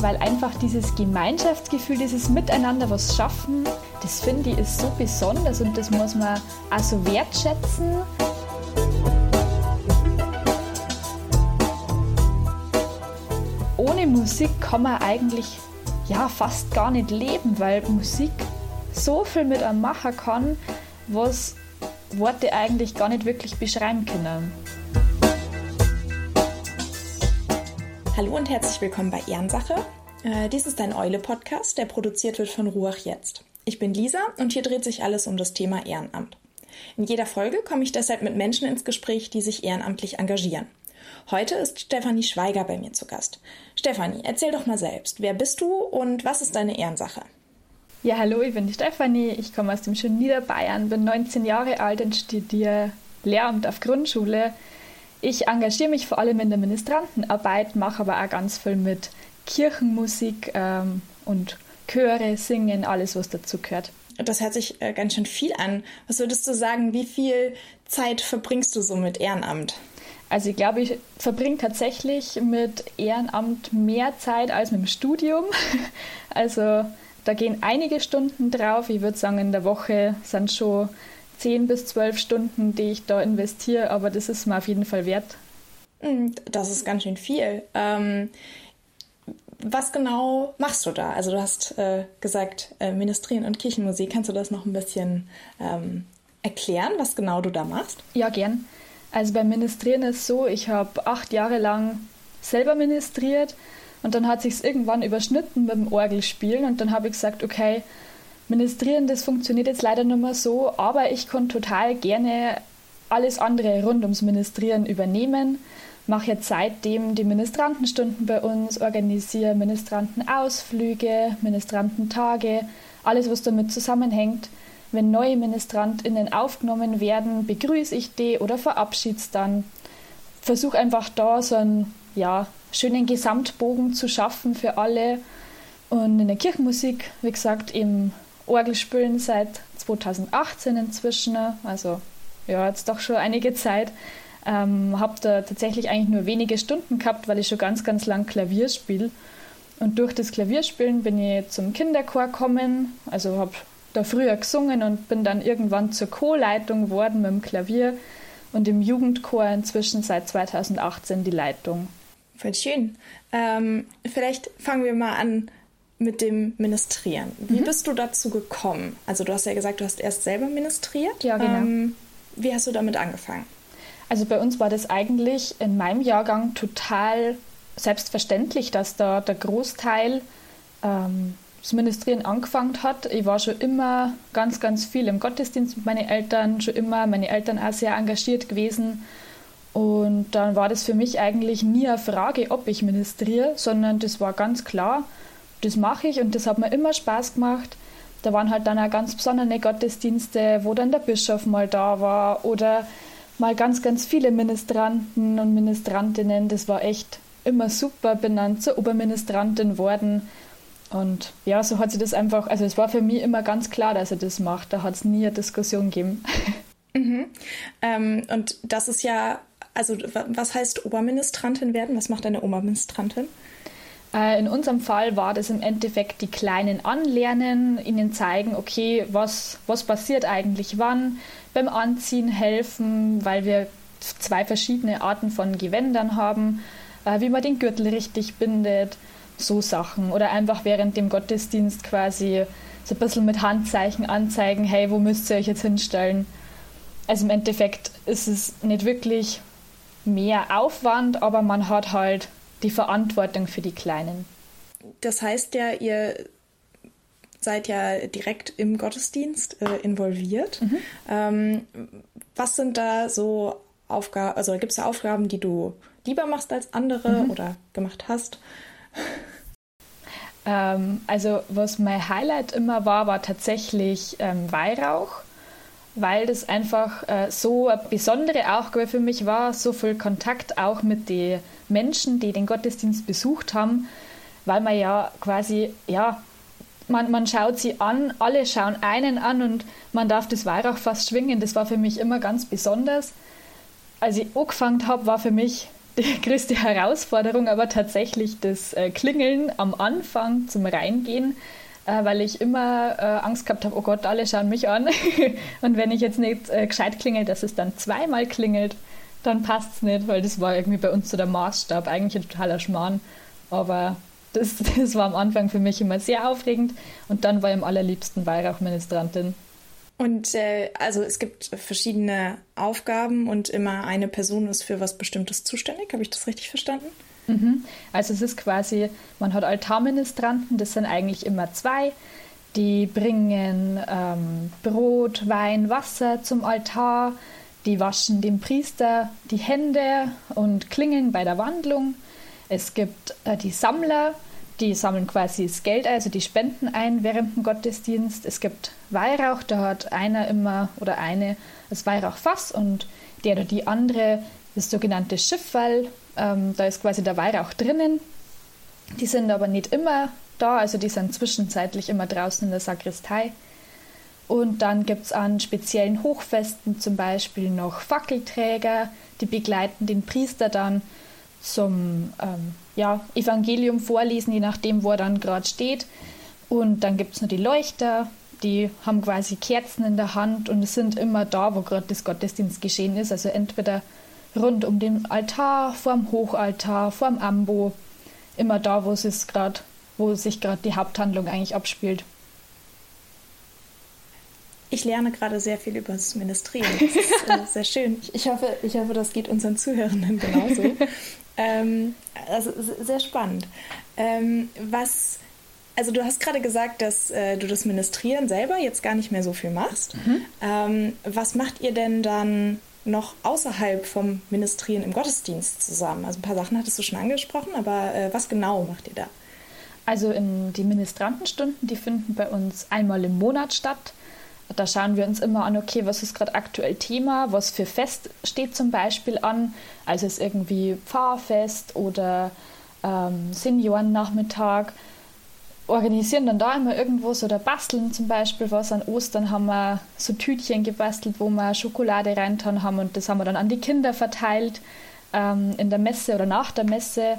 weil einfach dieses Gemeinschaftsgefühl, dieses Miteinander was schaffen, das finde ich ist so besonders und das muss man auch so wertschätzen. Ohne Musik kann man eigentlich ja fast gar nicht leben, weil Musik so viel mit einem machen kann, was Worte eigentlich gar nicht wirklich beschreiben können. Hallo und herzlich willkommen bei Ehrensache. Äh, dies ist ein Eule-Podcast, der produziert wird von Ruach Jetzt. Ich bin Lisa und hier dreht sich alles um das Thema Ehrenamt. In jeder Folge komme ich deshalb mit Menschen ins Gespräch, die sich ehrenamtlich engagieren. Heute ist Stefanie Schweiger bei mir zu Gast. Stefanie, erzähl doch mal selbst. Wer bist du und was ist deine Ehrensache? Ja, hallo, ich bin die Stefanie. Ich komme aus dem schönen Niederbayern, bin 19 Jahre alt und studiere Lehramt auf Grundschule ich engagiere mich vor allem in der Ministrantenarbeit, mache aber auch ganz viel mit Kirchenmusik ähm, und Chöre, Singen, alles, was dazu gehört. Das hört sich äh, ganz schön viel an. Was würdest du sagen, wie viel Zeit verbringst du so mit Ehrenamt? Also ich glaube, ich verbringe tatsächlich mit Ehrenamt mehr Zeit als mit dem Studium. Also da gehen einige Stunden drauf. Ich würde sagen, in der Woche sind schon 10 bis 12 Stunden, die ich da investiere, aber das ist mir auf jeden Fall wert. Hm, das ist ganz schön viel. Ähm, was genau machst du da? Also du hast äh, gesagt, äh, Ministrieren und Kirchenmusik. Kannst du das noch ein bisschen ähm, erklären, was genau du da machst? Ja, gern. Also beim Ministrieren ist es so, ich habe acht Jahre lang selber ministriert und dann hat sich irgendwann überschnitten mit dem Orgelspielen und dann habe ich gesagt, okay, Ministrieren, das funktioniert jetzt leider nicht mehr so, aber ich kann total gerne alles andere rund ums Ministrieren übernehmen. Mache jetzt seitdem die Ministrantenstunden bei uns, organisiere Ministrantenausflüge, Ministrantentage, alles, was damit zusammenhängt. Wenn neue MinistrantInnen aufgenommen werden, begrüße ich die oder verabschiede dann. Versuche einfach da so einen ja, schönen Gesamtbogen zu schaffen für alle. Und in der Kirchenmusik, wie gesagt, eben Orgel spielen seit 2018 inzwischen, also ja, jetzt doch schon einige Zeit. Ähm, habe da tatsächlich eigentlich nur wenige Stunden gehabt, weil ich schon ganz, ganz lang Klavier spiele. Und durch das Klavierspielen bin ich zum Kinderchor gekommen, also habe da früher gesungen und bin dann irgendwann zur Chorleitung geworden mit dem Klavier und im Jugendchor inzwischen seit 2018 die Leitung. Voll schön. Ähm, vielleicht fangen wir mal an mit dem Ministrieren. Wie mhm. bist du dazu gekommen? Also du hast ja gesagt, du hast erst selber ministriert. Ja, genau. Ähm, wie hast du damit angefangen? Also bei uns war das eigentlich in meinem Jahrgang total selbstverständlich, dass da der Großteil ähm, das Ministrieren angefangen hat. Ich war schon immer ganz, ganz viel im Gottesdienst mit meinen Eltern, schon immer meine Eltern auch sehr engagiert gewesen. Und dann war das für mich eigentlich nie eine Frage, ob ich ministriere, sondern das war ganz klar, das mache ich und das hat mir immer Spaß gemacht. Da waren halt dann auch ganz besondere Gottesdienste, wo dann der Bischof mal da war oder mal ganz, ganz viele Ministranten und Ministrantinnen. Das war echt immer super. Bin dann zur Oberministrantin worden. Und ja, so hat sie das einfach, also es war für mich immer ganz klar, dass er das macht. Da hat es nie eine Diskussion gegeben. Mhm. Ähm, und das ist ja, also was heißt Oberministrantin werden? Was macht eine Oberministrantin? Äh, in unserem Fall war das im Endeffekt die Kleinen anlernen, ihnen zeigen, okay, was, was passiert eigentlich wann, beim Anziehen helfen, weil wir zwei verschiedene Arten von Gewändern haben, äh, wie man den Gürtel richtig bindet, so Sachen. Oder einfach während dem Gottesdienst quasi so ein bisschen mit Handzeichen anzeigen, hey, wo müsst ihr euch jetzt hinstellen? Also im Endeffekt ist es nicht wirklich mehr Aufwand, aber man hat halt die Verantwortung für die Kleinen. Das heißt ja, ihr seid ja direkt im Gottesdienst äh, involviert. Mhm. Ähm, was sind da so Aufgaben, also gibt es da Aufgaben, die du lieber machst als andere mhm. oder gemacht hast? Ähm, also was mein Highlight immer war, war tatsächlich ähm, Weihrauch weil das einfach äh, so eine besondere Aufgabe für mich war, so viel Kontakt auch mit den Menschen, die den Gottesdienst besucht haben, weil man ja quasi, ja, man, man schaut sie an, alle schauen einen an und man darf das Weihrauch fast schwingen. Das war für mich immer ganz besonders. Als ich angefangen habe, war für mich die größte Herausforderung aber tatsächlich das äh, Klingeln am Anfang zum Reingehen, äh, weil ich immer äh, Angst gehabt habe, oh Gott, alle schauen mich an. und wenn ich jetzt nicht gescheit klingel, dass es dann zweimal klingelt, dann passt es nicht, weil das war irgendwie bei uns so der Maßstab. Eigentlich ein totaler Schmarrn, aber das, das war am Anfang für mich immer sehr aufregend und dann war ich am allerliebsten Weihrauchministrantin. Und äh, also es gibt verschiedene Aufgaben und immer eine Person ist für was Bestimmtes zuständig. Habe ich das richtig verstanden? Mhm. Also es ist quasi, man hat Altarministranten, das sind eigentlich immer zwei. Die bringen ähm, Brot, Wein, Wasser zum Altar. Die waschen dem Priester die Hände und klingeln bei der Wandlung. Es gibt äh, die Sammler, die sammeln quasi das Geld, also die Spenden ein während dem Gottesdienst. Es gibt Weihrauch, da hat einer immer oder eine das Weihrauchfass und der oder die andere das sogenannte Schiffwall. Ähm, da ist quasi der Weihrauch drinnen. Die sind aber nicht immer da, also die sind zwischenzeitlich immer draußen in der Sakristei. Und dann gibt es an speziellen Hochfesten zum Beispiel noch Fackelträger, die begleiten den Priester dann zum ähm, ja, Evangelium vorlesen, je nachdem, wo er dann gerade steht. Und dann gibt es noch die Leuchter, die haben quasi Kerzen in der Hand und sind immer da, wo gerade das Gottesdienst geschehen ist. Also entweder rund um den Altar, vorm Hochaltar, vorm Ambo, immer da, wo es gerade, wo sich gerade die Haupthandlung eigentlich abspielt. Ich lerne gerade sehr viel über das Ministrieren. Das ist äh, sehr schön. Ich hoffe, ich hoffe, das geht unseren Zuhörenden genauso. ähm, also sehr spannend. Ähm, was, also du hast gerade gesagt, dass äh, du das Ministrieren selber jetzt gar nicht mehr so viel machst. Mhm. Ähm, was macht ihr denn dann noch außerhalb vom Ministrieren im Gottesdienst zusammen? Also ein paar Sachen hattest du schon angesprochen, aber äh, was genau macht ihr da? Also in die Ministrantenstunden, die finden bei uns einmal im Monat statt. Da schauen wir uns immer an, okay, was ist gerade aktuell Thema, was für Fest steht zum Beispiel an. Also ist irgendwie Pfarrfest oder ähm, Seniorennachmittag. Organisieren dann da immer irgendwas oder basteln zum Beispiel was. An Ostern haben wir so Tütchen gebastelt, wo wir Schokolade reintan haben und das haben wir dann an die Kinder verteilt ähm, in der Messe oder nach der Messe.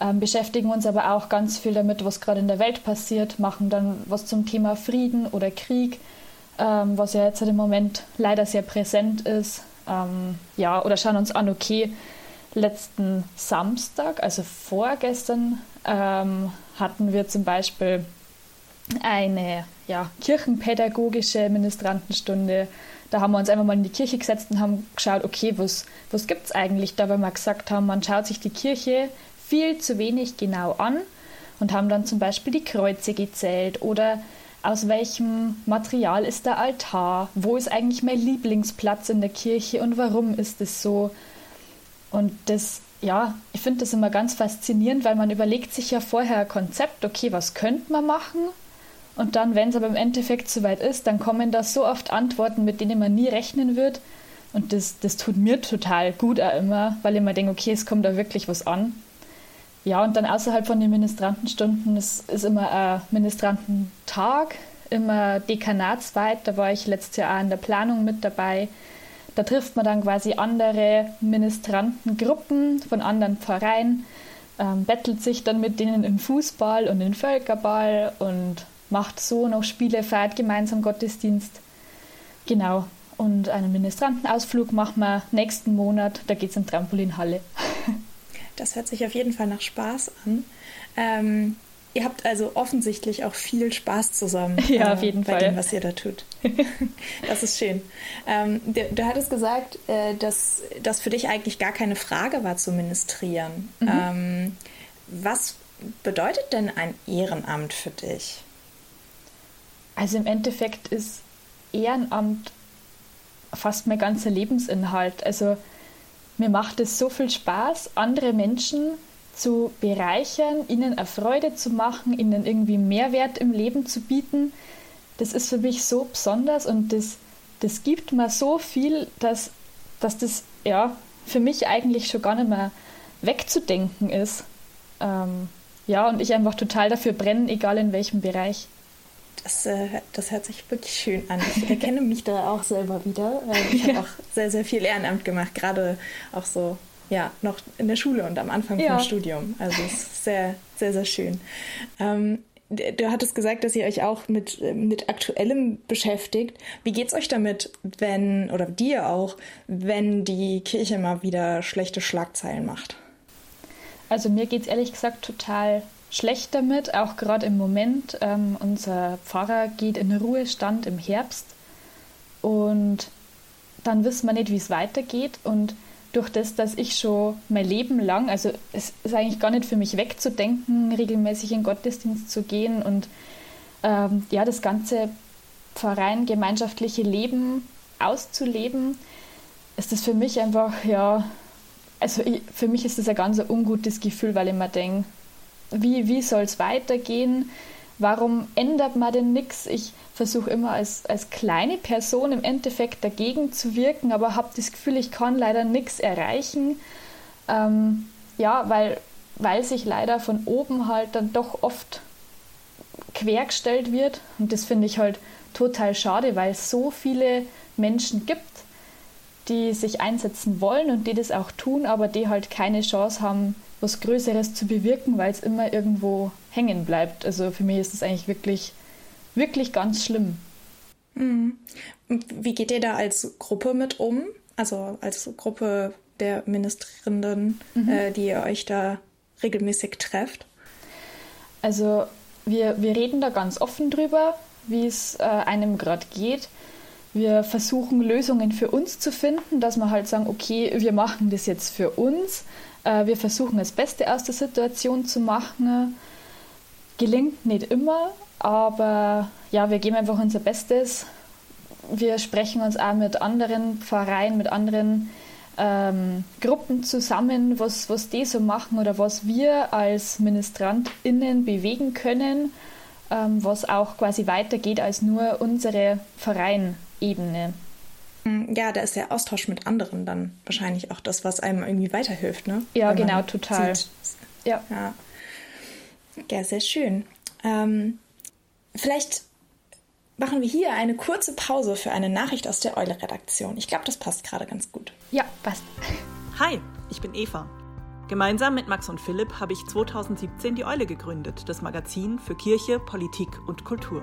Ähm, beschäftigen uns aber auch ganz viel damit, was gerade in der Welt passiert, machen dann was zum Thema Frieden oder Krieg ähm, was ja jetzt halt im Moment leider sehr präsent ist. Ähm, ja, oder schauen uns an, okay, letzten Samstag, also vorgestern, ähm, hatten wir zum Beispiel eine ja, kirchenpädagogische Ministrantenstunde. Da haben wir uns einfach mal in die Kirche gesetzt und haben geschaut, okay, was, was gibt es eigentlich da, weil wir gesagt haben, man schaut sich die Kirche viel zu wenig genau an und haben dann zum Beispiel die Kreuze gezählt oder aus welchem Material ist der Altar, wo ist eigentlich mein Lieblingsplatz in der Kirche und warum ist es so. Und das, ja, ich finde das immer ganz faszinierend, weil man überlegt sich ja vorher ein Konzept, okay, was könnte man machen? Und dann, wenn es aber im Endeffekt soweit ist, dann kommen da so oft Antworten, mit denen man nie rechnen wird. Und das, das tut mir total gut auch immer, weil ich mir denke, okay, es kommt da wirklich was an. Ja, und dann außerhalb von den Ministrantenstunden ist, ist immer ein Ministrantentag, immer dekanatsweit. Da war ich letztes Jahr auch in der Planung mit dabei. Da trifft man dann quasi andere Ministrantengruppen von anderen Pfarreien, ähm, bettelt sich dann mit denen im Fußball und in Völkerball und macht so noch Spiele, feiert gemeinsam Gottesdienst. Genau. Und einen Ministrantenausflug machen wir nächsten Monat. Da geht es in Trampolinhalle. Das hört sich auf jeden Fall nach Spaß an. Ähm, ihr habt also offensichtlich auch viel Spaß zusammen. Ja, äh, auf jeden bei Fall. dem, was ihr da tut. das ist schön. Ähm, du, du, hattest gesagt, äh, dass das für dich eigentlich gar keine Frage war zu ministrieren. Mhm. Ähm, was bedeutet denn ein Ehrenamt für dich? Also im Endeffekt ist Ehrenamt fast mein ganzer Lebensinhalt. Also mir macht es so viel Spaß, andere Menschen zu bereichern, ihnen eine Freude zu machen, ihnen irgendwie Mehrwert im Leben zu bieten. Das ist für mich so besonders und das, das gibt mir so viel, dass, dass das ja für mich eigentlich schon gar nicht mehr wegzudenken ist. Ähm, ja, und ich einfach total dafür brenne, egal in welchem Bereich. Das, äh, das hört sich wirklich schön an. Ich erkenne mich da auch selber wieder. ich habe auch sehr, sehr viel Ehrenamt gemacht, gerade auch so ja, noch in der Schule und am Anfang ja. vom Studium. Also es ist sehr, sehr, sehr schön. Ähm, du hattest gesagt, dass ihr euch auch mit, mit Aktuellem beschäftigt. Wie geht es euch damit, wenn, oder dir auch, wenn die Kirche mal wieder schlechte Schlagzeilen macht? Also mir geht es ehrlich gesagt total schlecht damit, auch gerade im Moment. Ähm, unser Pfarrer geht in Ruhestand im Herbst und dann wissen wir nicht, wie es weitergeht. Und durch das, dass ich schon mein Leben lang, also es ist eigentlich gar nicht für mich wegzudenken, regelmäßig in Gottesdienst zu gehen und ähm, ja, das ganze Verein, gemeinschaftliche Leben auszuleben, ist das für mich einfach, ja, also ich, für mich ist das ein ganz ungutes Gefühl, weil ich mir denke, wie, wie soll es weitergehen? Warum ändert man denn nichts? Ich versuche immer als, als kleine Person im Endeffekt dagegen zu wirken, aber habe das Gefühl, ich kann leider nichts erreichen. Ähm, ja, weil, weil sich leider von oben halt dann doch oft quergestellt wird. Und das finde ich halt total schade, weil es so viele Menschen gibt, die sich einsetzen wollen und die das auch tun, aber die halt keine Chance haben, was Größeres zu bewirken, weil es immer irgendwo hängen bleibt. Also für mich ist es eigentlich wirklich, wirklich ganz schlimm. Mhm. Wie geht ihr da als Gruppe mit um? Also als Gruppe der Ministrierenden, mhm. äh, die ihr euch da regelmäßig trefft? Also wir, wir reden da ganz offen drüber, wie es äh, einem gerade geht. Wir versuchen Lösungen für uns zu finden, dass wir halt sagen, okay, wir machen das jetzt für uns. Äh, wir versuchen das Beste aus der Situation zu machen. Gelingt nicht immer, aber ja, wir geben einfach unser Bestes. Wir sprechen uns auch mit anderen Vereinen, mit anderen ähm, Gruppen zusammen, was, was die so machen oder was wir als MinistrantInnen bewegen können, ähm, was auch quasi weitergeht als nur unsere Vereinebene. Mm, ja, da ist der Austausch mit anderen dann wahrscheinlich auch das, was einem irgendwie weiterhilft, ne? Ja, Wenn genau, total. Sieht. Ja. ja. Ja, sehr schön. Ähm, vielleicht machen wir hier eine kurze Pause für eine Nachricht aus der Eule-Redaktion. Ich glaube, das passt gerade ganz gut. Ja, passt. Hi, ich bin Eva. Gemeinsam mit Max und Philipp habe ich 2017 die Eule gegründet, das Magazin für Kirche, Politik und Kultur.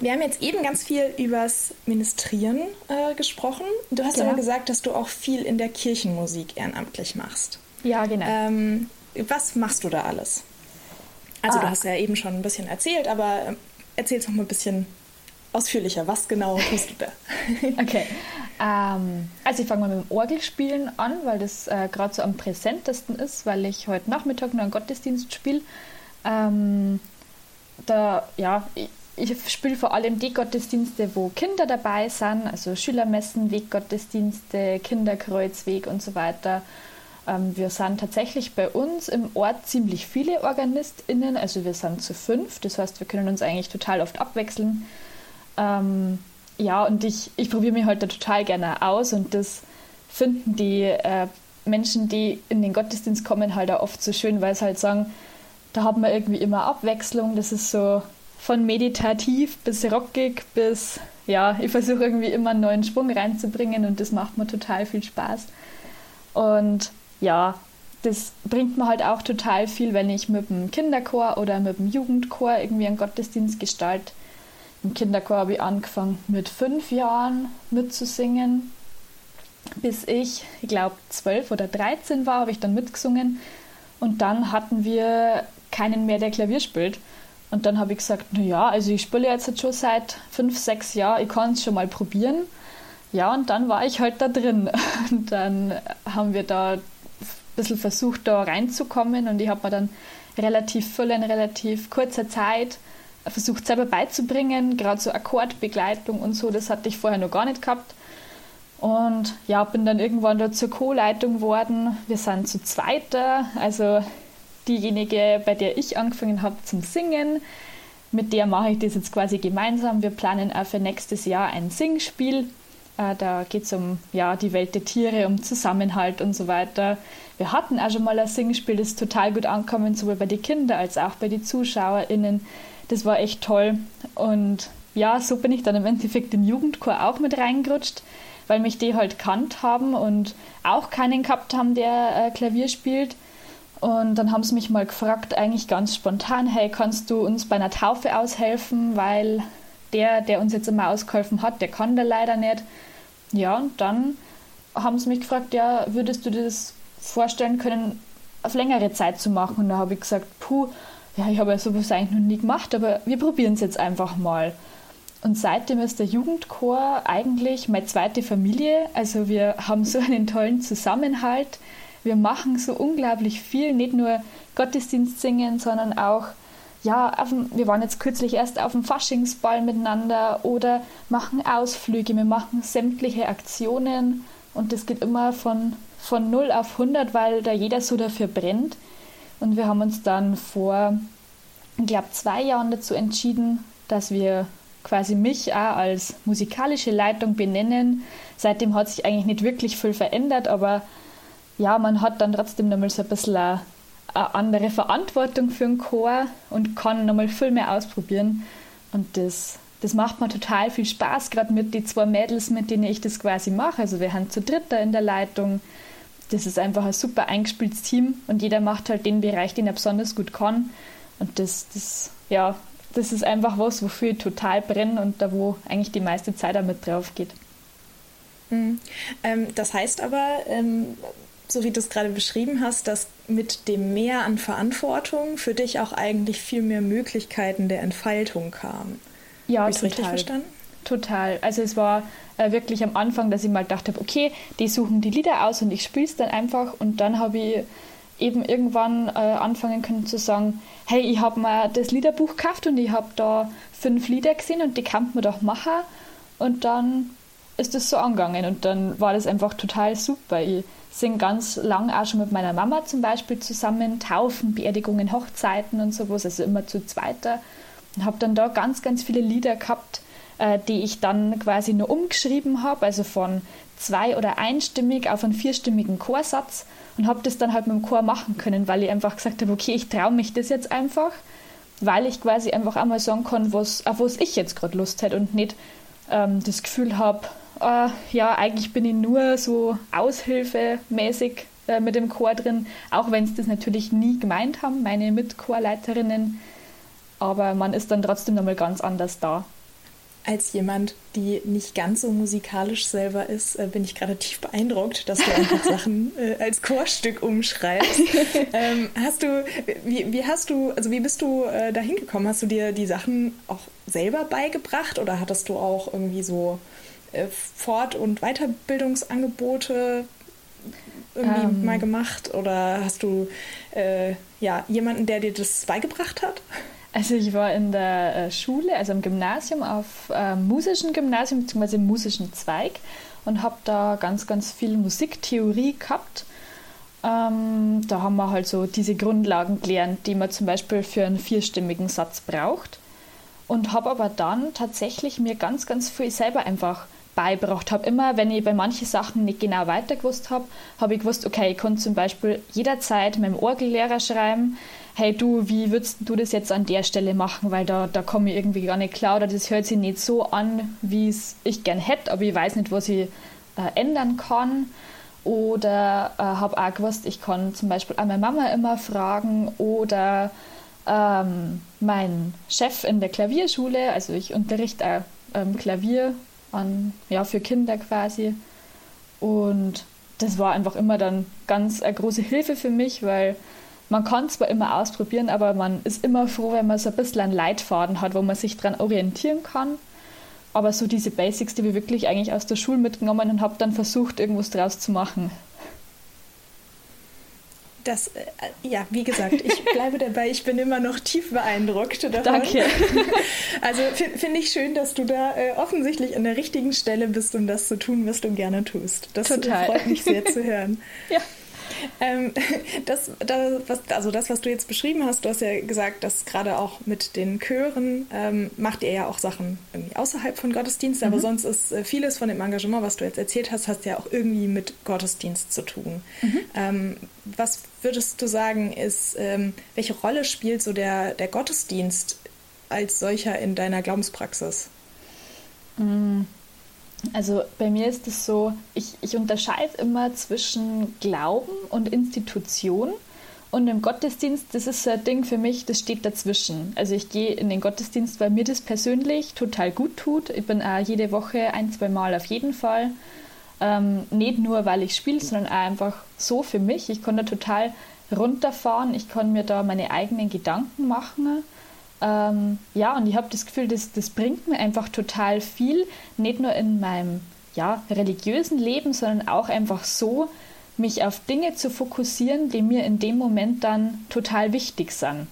Wir haben jetzt eben ganz viel übers Ministrieren äh, gesprochen. Du hast ja. aber gesagt, dass du auch viel in der Kirchenmusik ehrenamtlich machst. Ja, genau. Ähm, was machst du da alles? Also ah. du hast ja eben schon ein bisschen erzählt, aber ähm, erzähl es noch mal ein bisschen ausführlicher. Was genau tust du da? okay. Ähm, also ich fange mal mit dem Orgelspielen an, weil das äh, gerade so am präsentesten ist, weil ich heute Nachmittag noch einen Gottesdienst spiele. Ähm, da, ja, ich, ich spiele vor allem die Gottesdienste, wo Kinder dabei sind, also Schülermessen, Weggottesdienste, Kinderkreuzweg und so weiter. Ähm, wir sind tatsächlich bei uns im Ort ziemlich viele OrganistInnen, also wir sind zu fünf, das heißt, wir können uns eigentlich total oft abwechseln. Ähm, ja, und ich, ich probiere mich halt da total gerne aus und das finden die äh, Menschen, die in den Gottesdienst kommen, halt auch oft so schön, weil sie halt sagen, da haben wir irgendwie immer Abwechslung, das ist so von meditativ bis rockig bis, ja, ich versuche irgendwie immer einen neuen Schwung reinzubringen und das macht mir total viel Spaß. Und ja, das bringt mir halt auch total viel, wenn ich mit dem Kinderchor oder mit dem Jugendchor irgendwie einen Gottesdienst gestalte. Im Kinderchor habe ich angefangen mit fünf Jahren mitzusingen. Bis ich, ich glaube, zwölf oder dreizehn war, habe ich dann mitgesungen. Und dann hatten wir keinen mehr, der Klavier spielt. Und dann habe ich gesagt, na ja, also ich spiele jetzt schon seit fünf, sechs Jahren, ich kann es schon mal probieren. Ja, und dann war ich halt da drin. Und dann haben wir da ein bisschen versucht, da reinzukommen und ich habe mir dann relativ viel in relativ kurzer Zeit versucht selber beizubringen, gerade so Akkordbegleitung und so, das hatte ich vorher noch gar nicht gehabt. Und ja, bin dann irgendwann da zur Co-Leitung geworden. Wir sind zu zweiter, also diejenige, bei der ich angefangen habe zum Singen. Mit der mache ich das jetzt quasi gemeinsam. Wir planen auch für nächstes Jahr ein Singspiel. Äh, da geht es um ja, die Welt der Tiere, um Zusammenhalt und so weiter. Wir hatten auch schon mal ein Singspiel, das total gut ankommen, sowohl bei den Kindern als auch bei den ZuschauerInnen. Das war echt toll. Und ja, so bin ich dann im Endeffekt im Jugendchor auch mit reingerutscht, weil mich die halt kannt haben und auch keinen gehabt haben, der äh, Klavier spielt. Und dann haben sie mich mal gefragt, eigentlich ganz spontan, hey, kannst du uns bei einer Taufe aushelfen, weil der, der uns jetzt immer ausgeholfen hat, der kann da leider nicht. Ja, und dann haben sie mich gefragt, ja, würdest du dir das vorstellen können, auf längere Zeit zu machen? Und da habe ich gesagt, puh, ja, ich habe ja sowas eigentlich noch nie gemacht, aber wir probieren es jetzt einfach mal. Und seitdem ist der Jugendchor eigentlich meine zweite Familie. Also wir haben so einen tollen Zusammenhalt wir machen so unglaublich viel, nicht nur Gottesdienst singen, sondern auch, ja, dem, wir waren jetzt kürzlich erst auf dem Faschingsball miteinander oder machen Ausflüge, wir machen sämtliche Aktionen und das geht immer von, von 0 auf 100, weil da jeder so dafür brennt. Und wir haben uns dann vor, ich glaube, zwei Jahren dazu entschieden, dass wir quasi mich auch als musikalische Leitung benennen. Seitdem hat sich eigentlich nicht wirklich viel verändert, aber ja, man hat dann trotzdem nochmal so ein bisschen eine, eine andere Verantwortung für den Chor und kann nochmal viel mehr ausprobieren. Und das, das macht mir total viel Spaß, gerade mit den zwei Mädels, mit denen ich das quasi mache. Also wir haben zu dritt da in der Leitung. Das ist einfach ein super eingespieltes Team und jeder macht halt den Bereich, den er besonders gut kann. Und das, das, ja, das ist einfach was, wofür ich total brenne und da, wo eigentlich die meiste Zeit damit drauf geht. Mhm. Ähm, das heißt aber, ähm, so wie du es gerade beschrieben hast, dass mit dem Mehr an Verantwortung für dich auch eigentlich viel mehr Möglichkeiten der Entfaltung kamen. Ja, Habe ich richtig verstanden? Total. Also es war äh, wirklich am Anfang, dass ich mal dachte, okay, die suchen die Lieder aus und ich spiele es dann einfach und dann habe ich eben irgendwann äh, anfangen können zu sagen, hey, ich habe mir das Liederbuch gekauft und ich habe da fünf Lieder gesehen und die kann man doch machen und dann ist es so angegangen und dann war das einfach total super. Ich sind ganz lang auch schon mit meiner Mama zum Beispiel zusammen, Taufen, Beerdigungen, Hochzeiten und sowas, also immer zu zweiter. Und habe dann da ganz, ganz viele Lieder gehabt, äh, die ich dann quasi nur umgeschrieben habe, also von zwei- oder einstimmig auf einen vierstimmigen Chorsatz und habe das dann halt mit dem Chor machen können, weil ich einfach gesagt habe, okay, ich traue mich das jetzt einfach, weil ich quasi einfach einmal sagen kann, was, auf was ich jetzt gerade Lust hätte und nicht ähm, das Gefühl habe, äh, ja, eigentlich bin ich nur so aushilfemäßig äh, mit dem Chor drin, auch wenn es das natürlich nie gemeint haben, meine Mitchorleiterinnen. Aber man ist dann trotzdem nochmal ganz anders da. Als jemand, die nicht ganz so musikalisch selber ist, äh, bin ich gerade tief beeindruckt, dass du einfach Sachen äh, als Chorstück umschreibst. ähm, hast du, wie, wie, hast du, also wie bist du äh, da hingekommen? Hast du dir die Sachen auch selber beigebracht oder hattest du auch irgendwie so äh, Fort- und Weiterbildungsangebote irgendwie ähm, mal gemacht? Oder hast du äh, ja, jemanden, der dir das beigebracht hat? Also ich war in der äh, Schule, also im Gymnasium, auf äh, musischen Gymnasium bzw. im musischen Zweig und habe da ganz, ganz viel Musiktheorie gehabt. Ähm, da haben wir halt so diese Grundlagen gelernt, die man zum Beispiel für einen vierstimmigen Satz braucht. Und habe aber dann tatsächlich mir ganz, ganz viel selber einfach beigebracht habe. Immer, wenn ich bei manchen Sachen nicht genau weiter gewusst habe, habe ich gewusst, okay, ich kann zum Beispiel jederzeit meinem Orgellehrer schreiben, hey du, wie würdest du das jetzt an der Stelle machen, weil da, da komme ich irgendwie gar nicht klar oder das hört sich nicht so an, wie es ich gern hätte, aber ich weiß nicht, was ich äh, ändern kann. Oder äh, habe auch gewusst, ich kann zum Beispiel an meine Mama immer fragen oder ähm, mein Chef in der Klavierschule, also ich unterrichte ähm, Klavier an, ja, für Kinder quasi. Und das war einfach immer dann ganz eine große Hilfe für mich, weil man kann zwar immer ausprobieren, aber man ist immer froh, wenn man so ein bisschen einen Leitfaden hat, wo man sich dran orientieren kann. Aber so diese Basics, die wir wirklich eigentlich aus der Schule mitgenommen und habe dann versucht, irgendwas draus zu machen das, äh, ja, wie gesagt, ich bleibe dabei, ich bin immer noch tief beeindruckt davon. Danke. Also finde ich schön, dass du da äh, offensichtlich an der richtigen Stelle bist, um das zu tun, was du gerne tust. Das Total. freut mich sehr zu hören. Ja. Ähm, das, das, was, also das, was du jetzt beschrieben hast, du hast ja gesagt, dass gerade auch mit den Chören ähm, macht ihr ja auch Sachen irgendwie außerhalb von Gottesdienst, mhm. aber sonst ist äh, vieles von dem Engagement, was du jetzt erzählt hast, hast ja auch irgendwie mit Gottesdienst zu tun. Mhm. Ähm, was würdest du sagen, ist, ähm, welche Rolle spielt so der, der Gottesdienst als solcher in deiner Glaubenspraxis? Mhm. Also bei mir ist es so, ich, ich unterscheide immer zwischen Glauben und Institution. Und im Gottesdienst, das ist so ein Ding für mich, das steht dazwischen. Also ich gehe in den Gottesdienst, weil mir das persönlich total gut tut. Ich bin auch jede Woche ein, zwei Mal auf jeden Fall. Ähm, nicht nur, weil ich spiele, sondern auch einfach so für mich. Ich kann da total runterfahren. Ich kann mir da meine eigenen Gedanken machen. Ähm, ja, und ich habe das Gefühl, das, das bringt mir einfach total viel, nicht nur in meinem ja, religiösen Leben, sondern auch einfach so, mich auf Dinge zu fokussieren, die mir in dem Moment dann total wichtig sind.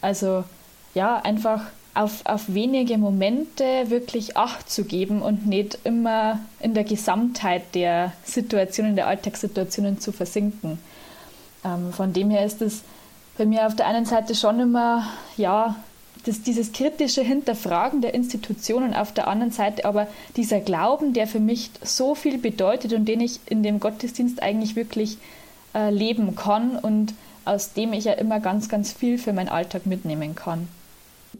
Also ja, einfach auf, auf wenige Momente wirklich Acht zu geben und nicht immer in der Gesamtheit der Situationen, der Alltagssituationen zu versinken. Ähm, von dem her ist es bei mir auf der einen Seite schon immer, ja, das, dieses kritische Hinterfragen der Institutionen auf der anderen Seite, aber dieser Glauben, der für mich so viel bedeutet und den ich in dem Gottesdienst eigentlich wirklich äh, leben kann und aus dem ich ja immer ganz, ganz viel für meinen Alltag mitnehmen kann.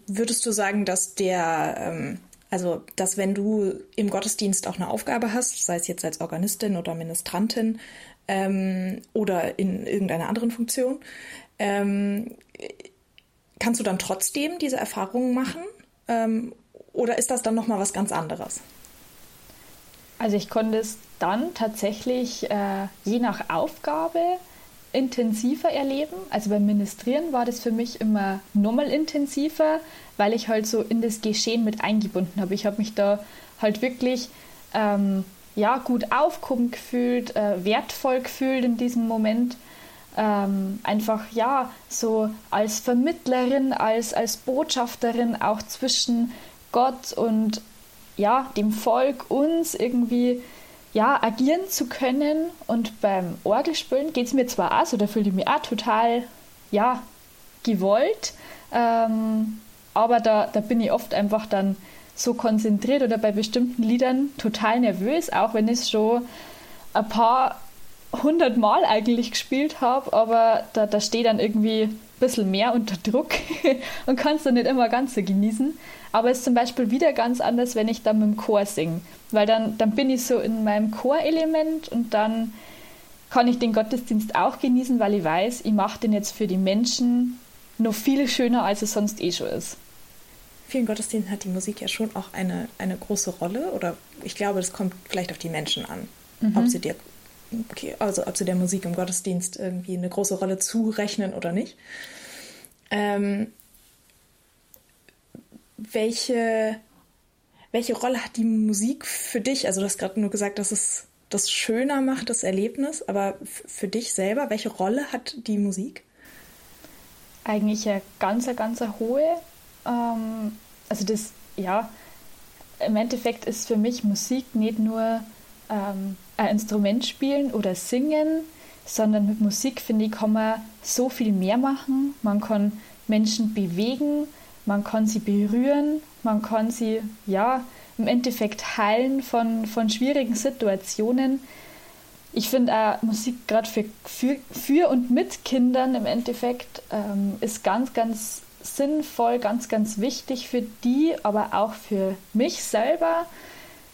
Würdest du sagen, dass der, ähm, also dass wenn du im Gottesdienst auch eine Aufgabe hast, sei es jetzt als Organistin oder Ministrantin ähm, oder in irgendeiner anderen Funktion, ähm, Kannst du dann trotzdem diese Erfahrungen machen? Ähm, oder ist das dann nochmal was ganz anderes? Also ich konnte es dann tatsächlich äh, je nach Aufgabe intensiver erleben. Also beim Ministrieren war das für mich immer nochmal intensiver, weil ich halt so in das Geschehen mit eingebunden habe. Ich habe mich da halt wirklich ähm, ja, gut aufgehoben gefühlt, äh, wertvoll gefühlt in diesem Moment ähm, einfach ja so als Vermittlerin, als, als Botschafterin auch zwischen Gott und ja dem Volk uns irgendwie ja agieren zu können. Und beim Orgelspielen geht es mir zwar auch so, da fühle ich mich auch total ja gewollt, ähm, aber da, da bin ich oft einfach dann so konzentriert oder bei bestimmten Liedern total nervös, auch wenn es schon ein paar hundertmal eigentlich gespielt habe, aber da, da steht dann irgendwie ein bisschen mehr unter Druck und kannst dann nicht immer ganz so genießen. Aber es ist zum Beispiel wieder ganz anders, wenn ich dann mit dem Chor singe, weil dann, dann bin ich so in meinem Chorelement und dann kann ich den Gottesdienst auch genießen, weil ich weiß, ich mache den jetzt für die Menschen noch viel schöner, als es sonst eh schon ist. Vielen Gottesdiensten hat die Musik ja schon auch eine, eine große Rolle oder ich glaube, das kommt vielleicht auf die Menschen an, mhm. ob sie dir okay, also ob sie der Musik im Gottesdienst irgendwie eine große Rolle zurechnen oder nicht. Ähm, welche, welche Rolle hat die Musik für dich? Also du hast gerade nur gesagt, dass es das schöner macht, das Erlebnis, aber für dich selber, welche Rolle hat die Musik? Eigentlich eine ganz, ganz hohe. Ähm, also das, ja, im Endeffekt ist für mich Musik nicht nur ähm, ein Instrument spielen oder singen, sondern mit Musik, finde ich, kann man so viel mehr machen. Man kann Menschen bewegen, man kann sie berühren, man kann sie, ja, im Endeffekt heilen von, von schwierigen Situationen. Ich finde auch Musik gerade für, für, für und mit Kindern im Endeffekt ähm, ist ganz, ganz sinnvoll, ganz, ganz wichtig für die, aber auch für mich selber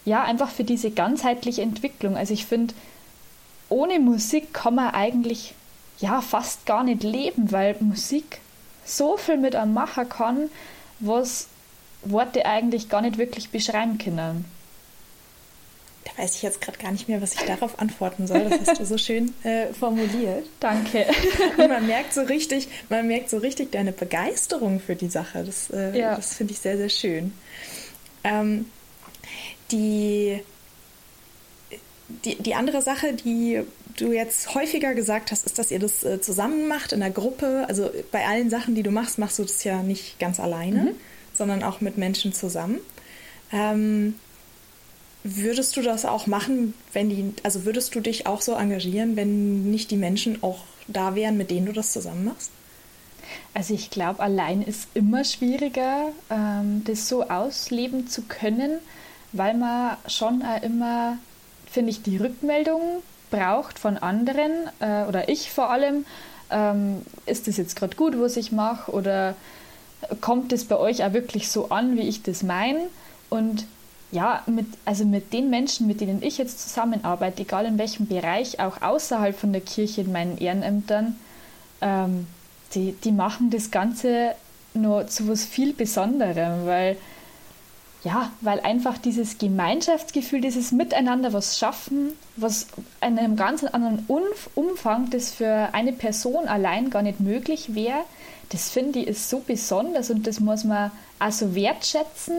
ja, einfach für diese ganzheitliche Entwicklung. Also ich finde, ohne Musik kann man eigentlich ja fast gar nicht leben, weil Musik so viel mit einem machen kann, was Worte eigentlich gar nicht wirklich beschreiben können. Da weiß ich jetzt gerade gar nicht mehr, was ich darauf antworten soll. Das hast du so schön äh, formuliert. Danke. Und man merkt so richtig, man merkt so richtig deine Begeisterung für die Sache. Das, äh, ja. das finde ich sehr, sehr schön. Ähm, die, die, die andere Sache, die du jetzt häufiger gesagt hast, ist, dass ihr das äh, zusammen macht in der Gruppe. Also bei allen Sachen, die du machst, machst du das ja nicht ganz alleine, mhm. sondern auch mit Menschen zusammen. Ähm, Würdest du das auch machen, wenn die, also würdest du dich auch so engagieren, wenn nicht die Menschen auch da wären, mit denen du das zusammen machst? Also ich glaube, allein ist immer schwieriger, ähm, das so ausleben zu können, weil man schon auch immer, finde ich, die Rückmeldung braucht von anderen äh, oder ich vor allem. Ähm, ist das jetzt gerade gut, was ich mache oder kommt das bei euch auch wirklich so an, wie ich das meine? Und ja, mit, also mit den Menschen, mit denen ich jetzt zusammenarbeite, egal in welchem Bereich, auch außerhalb von der Kirche in meinen Ehrenämtern, ähm, die, die machen das Ganze nur zu was viel Besonderem, weil ja, weil einfach dieses Gemeinschaftsgefühl, dieses Miteinander was schaffen, was in einem ganz anderen Umfang, das für eine Person allein gar nicht möglich wäre, das finde ich ist so besonders und das muss man also wertschätzen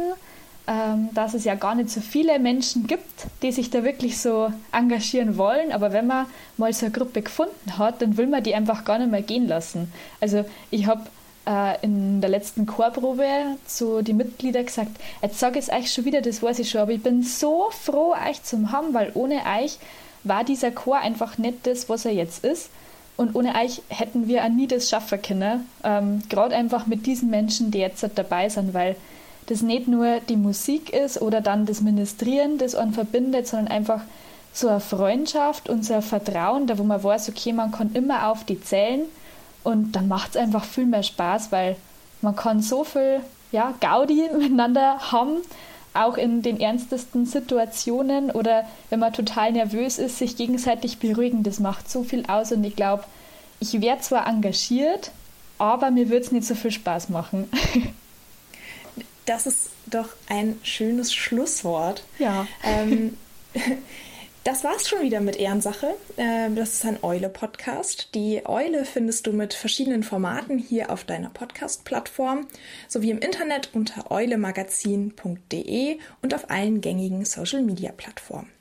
ähm, dass es ja gar nicht so viele Menschen gibt, die sich da wirklich so engagieren wollen. Aber wenn man mal so eine Gruppe gefunden hat, dann will man die einfach gar nicht mehr gehen lassen. Also ich habe äh, in der letzten Chorprobe zu den Mitgliedern gesagt, jetzt sage ich es euch schon wieder, das weiß ich schon, aber ich bin so froh, euch zu haben, weil ohne euch war dieser Chor einfach nicht das, was er jetzt ist. Und ohne euch hätten wir auch nie das schaffen können. Ähm, Gerade einfach mit diesen Menschen, die jetzt dabei sind, weil das nicht nur die Musik ist oder dann das Ministrieren, das einen verbindet, sondern einfach so eine Freundschaft und so ein Vertrauen, da wo man weiß, okay, man kann immer auf die zählen und dann macht es einfach viel mehr Spaß, weil man kann so viel ja, Gaudi miteinander haben, auch in den ernstesten Situationen oder wenn man total nervös ist, sich gegenseitig beruhigen. Das macht so viel aus und ich glaube, ich wäre zwar engagiert, aber mir würde es nicht so viel Spaß machen. das ist doch ein schönes Schlusswort. Ja. Ähm, das war's schon wieder mit Ehrensache. Ähm, das ist ein Eule-Podcast. Die Eule findest du mit verschiedenen Formaten hier auf deiner Podcast-Plattform sowie im Internet unter eulemagazin.de und auf allen gängigen Social-Media-Plattformen.